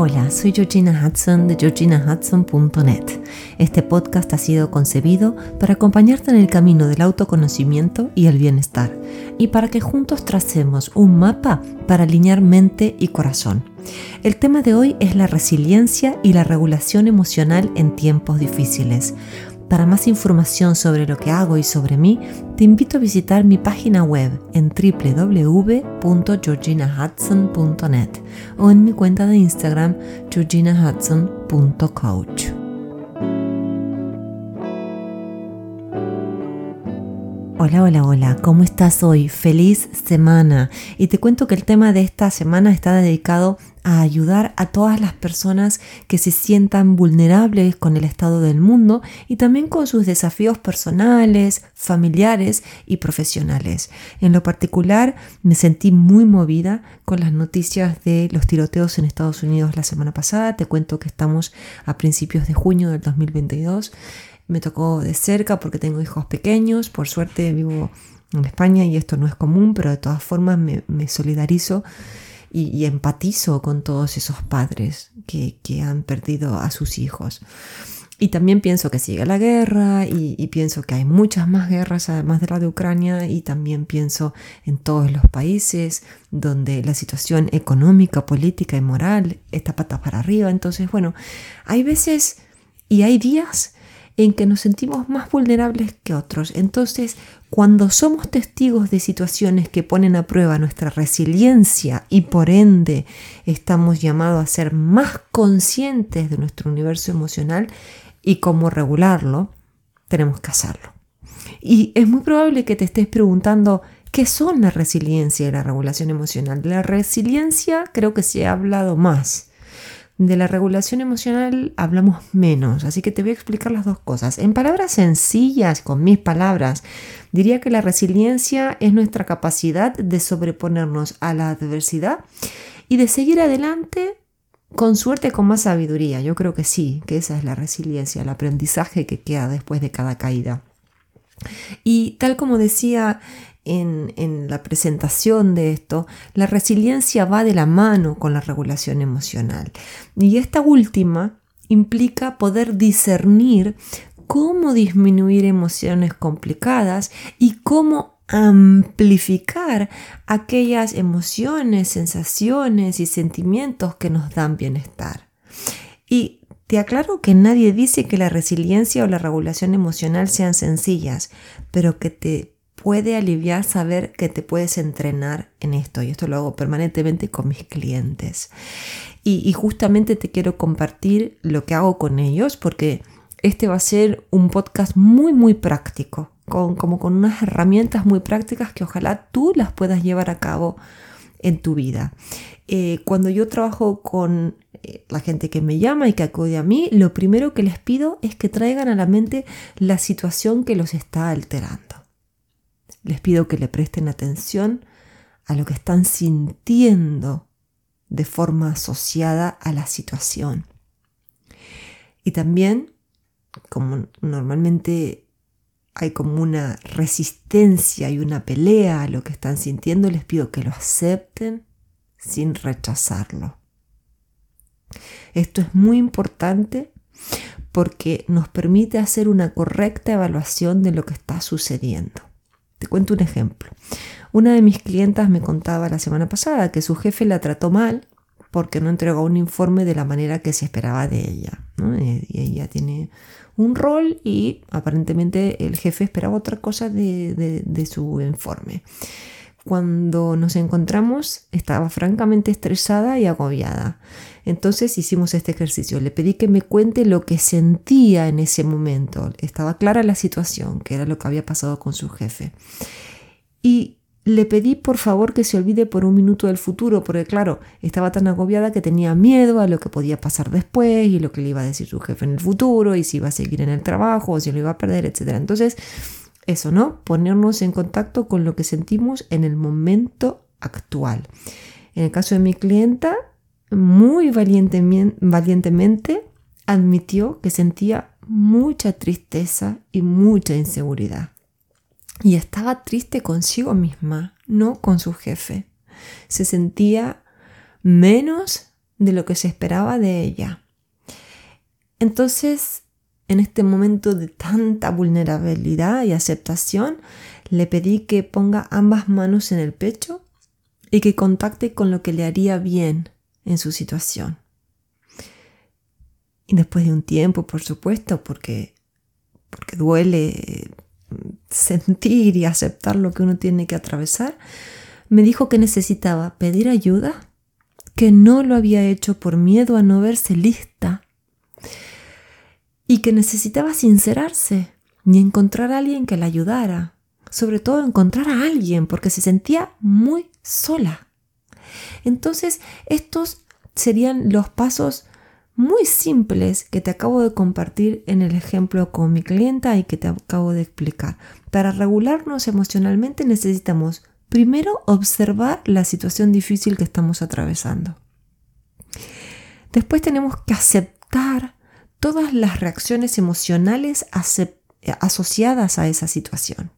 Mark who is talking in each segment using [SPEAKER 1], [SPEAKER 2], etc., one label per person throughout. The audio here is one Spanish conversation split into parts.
[SPEAKER 1] Hola, soy Georgina Hudson de georginahudson.net. Este podcast ha sido concebido para acompañarte en el camino del autoconocimiento y el bienestar y para que juntos tracemos un mapa para alinear mente y corazón. El tema de hoy es la resiliencia y la regulación emocional en tiempos difíciles. Para más información sobre lo que hago y sobre mí, te invito a visitar mi página web en www.georginahudson.net o en mi cuenta de Instagram georginahudson.coach. Hola, hola, hola, ¿cómo estás hoy? Feliz semana. Y te cuento que el tema de esta semana está dedicado a ayudar a todas las personas que se sientan vulnerables con el estado del mundo y también con sus desafíos personales, familiares y profesionales. En lo particular, me sentí muy movida con las noticias de los tiroteos en Estados Unidos la semana pasada. Te cuento que estamos a principios de junio del 2022 me tocó de cerca porque tengo hijos pequeños, por suerte vivo en España y esto no es común, pero de todas formas me, solidarizo y, empatizo con todos esos padres que, han perdido a sus hijos. Y también pienso que sigue la guerra y, y, pienso que hay muchas más guerras además de la de Ucrania y también pienso en todos los países donde la situación económica, política y moral está patas para arriba. Entonces, bueno, hay veces y hay días en que nos sentimos más vulnerables que otros. Entonces, cuando somos testigos de situaciones que ponen a prueba nuestra resiliencia y por ende estamos llamados a ser más conscientes de nuestro universo emocional y cómo regularlo, tenemos que hacerlo. Y es muy probable que te estés preguntando, ¿qué son la resiliencia y la regulación emocional? La resiliencia creo que se ha hablado más de la regulación emocional hablamos menos, así que te voy a explicar las dos cosas. En palabras sencillas, con mis palabras, diría que la resiliencia es nuestra capacidad de sobreponernos a la adversidad y de seguir adelante con suerte, con más sabiduría. Yo creo que sí, que esa es la resiliencia, el aprendizaje que queda después de cada caída. Y tal como decía en, la presentación de esto, la resiliencia va de la mano con la regulación emocional. Y esta última implica poder discernir cómo disminuir emociones complicadas y cómo amplificar aquellas emociones, sensaciones y sentimientos que nos dan bienestar. Y te aclaro que nadie dice que la resiliencia o la regulación emocional sean sencillas, pero que te puede aliviar saber que te puedes entrenar en esto. Y esto lo hago permanentemente con mis clientes. Y, justamente te quiero compartir lo que hago con ellos porque este va a ser un podcast muy, muy práctico. Con, como con unas herramientas muy prácticas que ojalá tú las puedas llevar a cabo en tu vida. Eh, cuando yo trabajo con eh, la gente que me llama y que acude a mí, lo primero que les pido es que traigan a la mente la situación que los está alterando. Les pido que le presten atención a lo que están sintiendo de forma asociada a la situación. Y también, como normalmente hay como una resistencia y una pelea a lo que están sintiendo, les pido que lo acepten sin rechazarlo. Esto es muy importante porque nos permite hacer una correcta evaluación de lo que está sucediendo. Te cuento un ejemplo. Una de mis clientas me contaba la semana pasada que su jefe la trató mal porque no entregó un informe de la manera que se esperaba de ella. Y ella tiene un rol y aparentemente el jefe esperaba otra cosa de, de su informe. Cuando nos encontramos estaba francamente estresada y agobiada. Entonces hicimos este ejercicio. Le pedí que me cuente lo que sentía en ese momento. Estaba clara la situación, que era lo que había pasado con su jefe. Y le pedí por favor que se olvide por un minuto del futuro, porque claro, estaba tan agobiada que tenía miedo a lo que podía pasar después y lo que le iba a decir su jefe en el futuro y si iba a seguir en el trabajo o si lo iba a perder, etc. Entonces, eso, ¿no? Ponernos en contacto con lo que sentimos en el momento actual. En el caso de mi clienta, muy valientemente admitió que sentía mucha tristeza y mucha inseguridad. Y estaba triste consigo misma, no con su jefe. Se sentía menos de lo que se esperaba de ella. Entonces, en este momento de tanta vulnerabilidad y aceptación, le pedí que ponga ambas manos en el pecho y que contacte con lo que le haría bien en su situación. Y después de un tiempo, por supuesto, porque, porque duele sentir y aceptar lo que uno tiene que atravesar, me dijo que necesitaba pedir ayuda, que no lo había hecho por miedo a no verse lista y que necesitaba sincerarse y encontrar a alguien que la ayudara, sobre todo encontrar a alguien porque se sentía muy sola. Entonces, estos serían los pasos muy simples que te acabo de compartir en el ejemplo con mi clienta y que te acabo de explicar. Para regularnos emocionalmente necesitamos primero observar la situación difícil que estamos atravesando. Después tenemos que aceptar todas las reacciones emocionales asociadas a esa situación.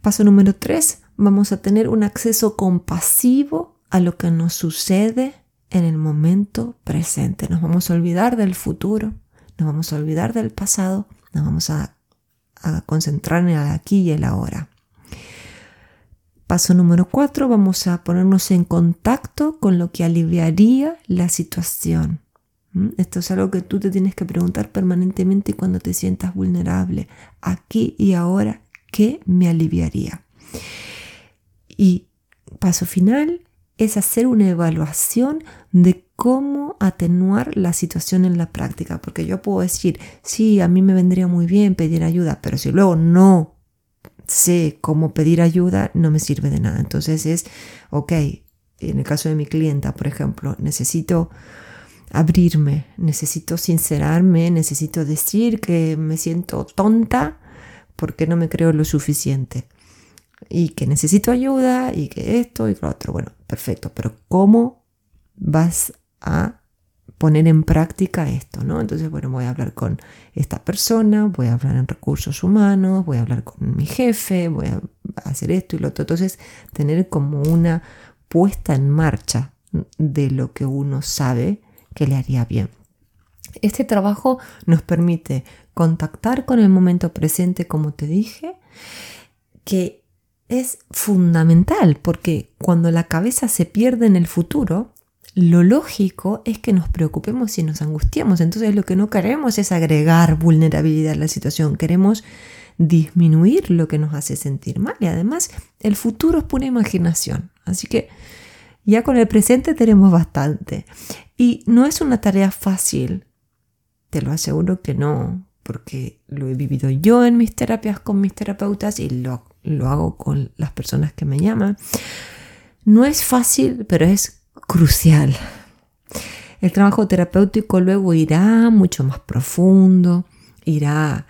[SPEAKER 1] Paso número 3. Vamos a tener un acceso compasivo a lo que nos sucede en el momento presente. Nos vamos a olvidar del futuro, nos vamos a olvidar del pasado, nos vamos a, concentrar en el aquí y el ahora. Paso número cuatro, vamos a ponernos en contacto con lo que aliviaría la situación. Esto es algo que tú te tienes que preguntar permanentemente cuando te sientas vulnerable. Aquí y ahora, ¿qué me aliviaría? Y paso final, es hacer una evaluación de cómo atenuar la situación en la práctica. Porque yo puedo decir, sí, a mí me vendría muy bien pedir ayuda, pero si luego no sé cómo pedir ayuda, no me sirve de nada. Entonces es, ok, en el caso de mi clienta, por ejemplo, necesito abrirme, necesito sincerarme, necesito decir que me siento tonta porque no me creo lo suficiente y que necesito ayuda y que esto y lo otro. Bueno, perfecto, pero ¿cómo vas a poner en práctica esto? ¿no? Entonces, bueno, voy a hablar con esta persona, voy a hablar en recursos humanos, voy a hablar con mi jefe, voy a hacer esto y lo otro. Entonces, tener como una puesta en marcha de lo que uno sabe que le haría bien. Este trabajo nos permite contactar con el momento presente, como te dije, que es fundamental porque cuando la cabeza se pierde en el futuro, lo lógico es que nos preocupemos y nos angustiemos. Entonces lo que no queremos es agregar vulnerabilidad a la situación, queremos disminuir lo que nos hace sentir mal. Y además el futuro es pura imaginación. Así que ya con el presente tenemos bastante. Y no es una tarea fácil, te lo aseguro que no, porque lo he vivido yo en mis terapias con mis terapeutas y lo lo hago con las personas que me llaman. No es fácil, pero es crucial. El trabajo terapéutico luego irá mucho más profundo, irá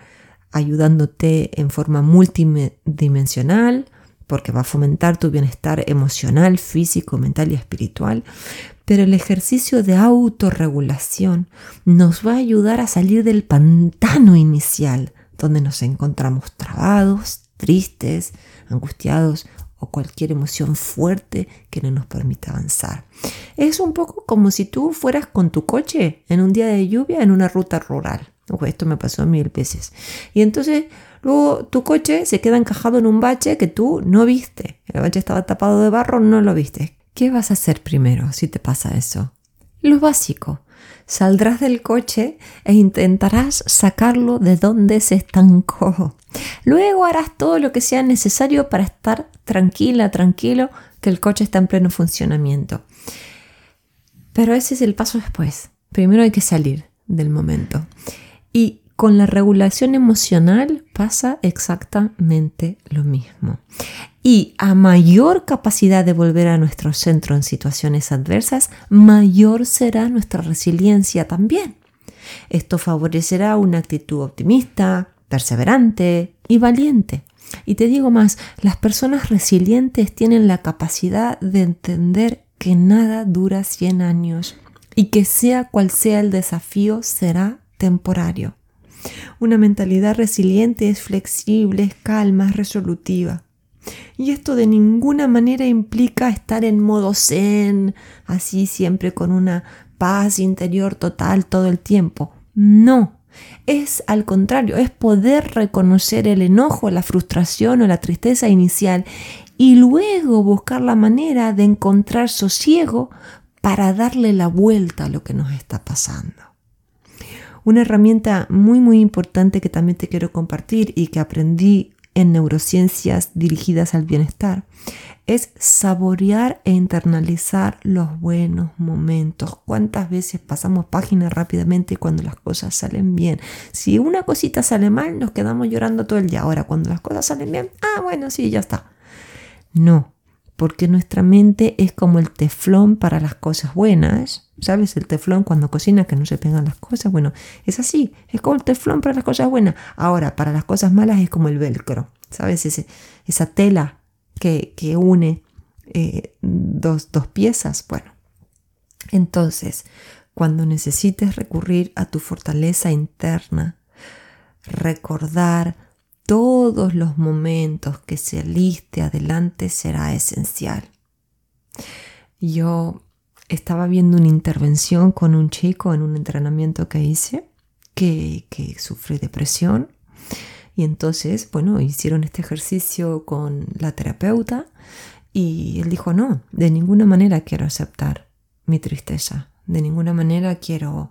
[SPEAKER 1] ayudándote en forma multidimensional, porque va a fomentar tu bienestar emocional, físico, mental y espiritual. Pero el ejercicio de autorregulación nos va a ayudar a salir del pantano inicial, donde nos encontramos trabados, tristes, angustiados o cualquier emoción fuerte que no nos permita avanzar. Es un poco como si tú fueras con tu coche en un día de lluvia en una ruta rural. esto me pasó mil veces. Y entonces luego tu coche se queda encajado en un bache que tú no viste. El bache estaba tapado de barro, no lo viste. ¿Qué vas a hacer primero si te pasa eso? Lo básico. Saldrás del coche e intentarás sacarlo de donde se estancó. Luego harás todo lo que sea necesario para estar tranquila, tranquilo, que el coche está en pleno funcionamiento. Pero ese es el paso después. Primero hay que salir del momento. Y con la regulación emocional pasa exactamente lo mismo. Y a mayor capacidad de volver a nuestro centro en situaciones adversas, mayor será nuestra resiliencia también. Esto favorecerá una actitud optimista, perseverante y valiente. Y te digo más, las personas resilientes tienen la capacidad de entender que nada dura 100 años y que sea cual sea el desafío será temporario. Una mentalidad resiliente es flexible, es calma, es resolutiva. Y esto de ninguna manera implica estar en modo zen, así siempre con una paz interior total todo el tiempo. No, es al contrario, es poder reconocer el enojo, la frustración o la tristeza inicial y luego buscar la manera de encontrar sosiego para darle la vuelta a lo que nos está pasando. Una herramienta muy muy importante que también te quiero compartir y que aprendí en neurociencias dirigidas al bienestar es saborear e internalizar los buenos momentos. ¿Cuántas veces pasamos páginas rápidamente cuando las cosas salen bien? Si una cosita sale mal, nos quedamos llorando todo el día. Ahora, cuando las cosas salen bien, ah, bueno, sí, ya está. No, porque nuestra mente es como el teflón para las cosas buenas. ¿Sabes? El teflón cuando cocina que no se pegan las cosas. Bueno, es así, es como el teflón para las cosas buenas. Ahora, para las cosas malas es como el velcro. ¿Sabes? esa tela que, une eh, dos, dos piezas. Bueno, entonces, cuando necesites recurrir a tu fortaleza interna, recordar todos los momentos que se aliste adelante será esencial. Yo estaba viendo una intervención con un chico en un entrenamiento que hice que, que sufre depresión y entonces, bueno, hicieron este ejercicio con la terapeuta y él dijo, no, de ninguna manera quiero aceptar mi tristeza, de ninguna manera quiero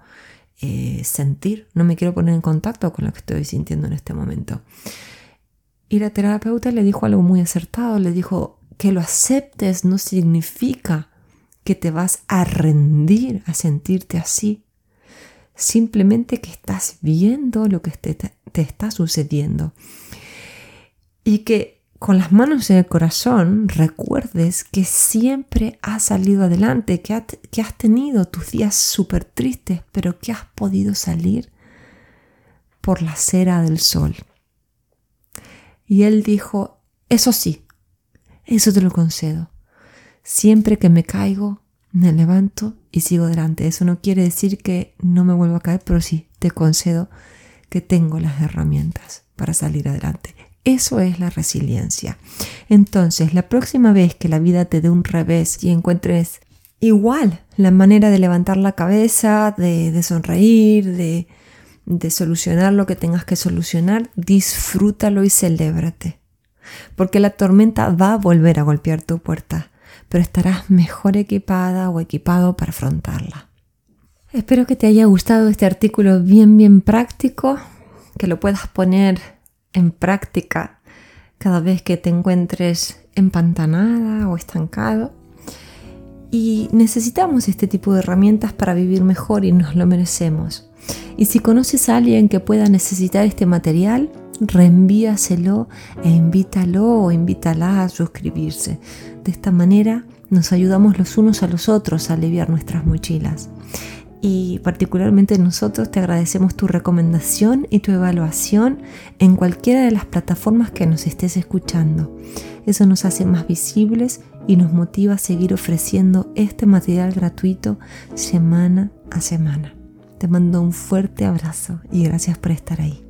[SPEAKER 1] eh, sentir, no me quiero poner en contacto con lo que estoy sintiendo en este momento. Y la terapeuta le dijo algo muy acertado, le dijo que lo aceptes no significa que te vas a rendir a sentirte así, simplemente que estás viendo lo que te, te está sucediendo. Y que con las manos en el corazón recuerdes que siempre has salido adelante, que, que has tenido tus días súper tristes, pero que has podido salir por la cera del sol. Y él dijo, eso sí, eso te lo concedo. Siempre que me caigo, me levanto y sigo adelante. Eso no quiere decir que no me vuelva a caer, pero sí, te concedo que tengo las herramientas para salir adelante. Eso es la resiliencia. Entonces, la próxima vez que la vida te dé un revés y encuentres igual la manera de levantar la cabeza, de, sonreír, de, de solucionar lo que tengas que solucionar, disfrútalo y celébrate. Porque la tormenta va a volver a golpear tu puerta, pero estarás mejor equipada o equipado para afrontarla. Espero que te haya gustado este artículo bien, bien práctico, que lo puedas poner en práctica cada vez que te encuentres empantanada o estancado. Y necesitamos este tipo de herramientas para vivir mejor y nos lo merecemos. Y si conoces a alguien que pueda necesitar este material, reenvíaselo e invítalo o invítala a suscribirse. De esta manera nos ayudamos los unos a los otros a aliviar nuestras mochilas y particularmente nosotros te agradecemos tu recomendación y tu evaluación en cualquiera de las plataformas que nos estés escuchando. Eso nos hace más visibles y nos motiva a seguir ofreciendo este material gratuito semana a semana. Te mando un fuerte abrazo y gracias por estar ahí.